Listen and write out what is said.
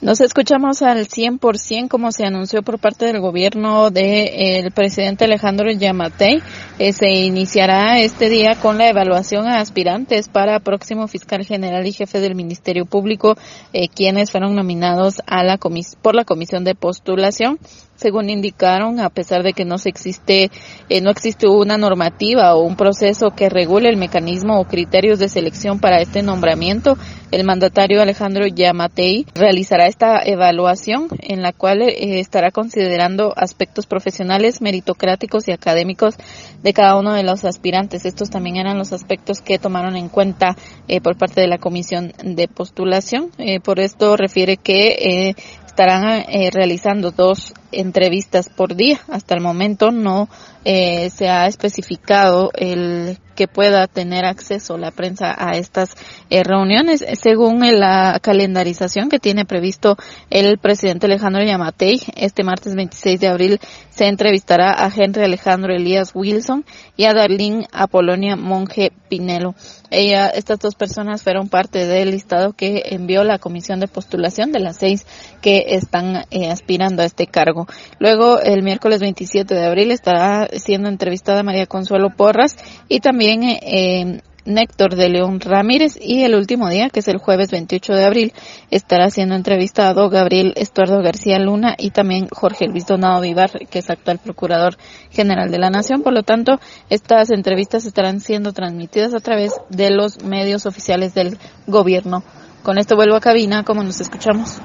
Nos escuchamos al 100% como se anunció por parte del gobierno del presidente Alejandro Yamatei. Eh, se iniciará este día con la evaluación a aspirantes para próximo fiscal general y jefe del Ministerio Público, eh, quienes fueron nominados a la por la comisión de postulación según indicaron, a pesar de que no se existe, eh, no existe una normativa o un proceso que regule el mecanismo o criterios de selección para este nombramiento, el mandatario Alejandro Yamatei realizará esta evaluación en la cual eh, estará considerando aspectos profesionales, meritocráticos y académicos de cada uno de los aspirantes. Estos también eran los aspectos que tomaron en cuenta eh, por parte de la comisión de postulación. por esto refiere que estarán realizando dos entrevistas por día. Hasta el momento no eh, se ha especificado el que pueda tener acceso la prensa a estas eh, reuniones. Según la calendarización que tiene previsto el presidente Alejandro Yamatei, este martes 26 de abril se entrevistará a Henry Alejandro Elías Wilson y a Darlene Apolonia Monje Pinelo. Ella, estas dos personas fueron parte del listado que envió la comisión de postulación de las seis que están eh, aspirando a este cargo. Luego, el miércoles 27 de abril estará siendo entrevistada María Consuelo Porras y también eh, Néctor de León Ramírez y el último día, que es el jueves 28 de abril, estará siendo entrevistado Gabriel Estuardo García Luna y también Jorge Luis Donado Vivar, que es actual Procurador General de la Nación. Por lo tanto, estas entrevistas estarán siendo transmitidas a través de los medios oficiales del gobierno. Con esto vuelvo a cabina, como nos escuchamos.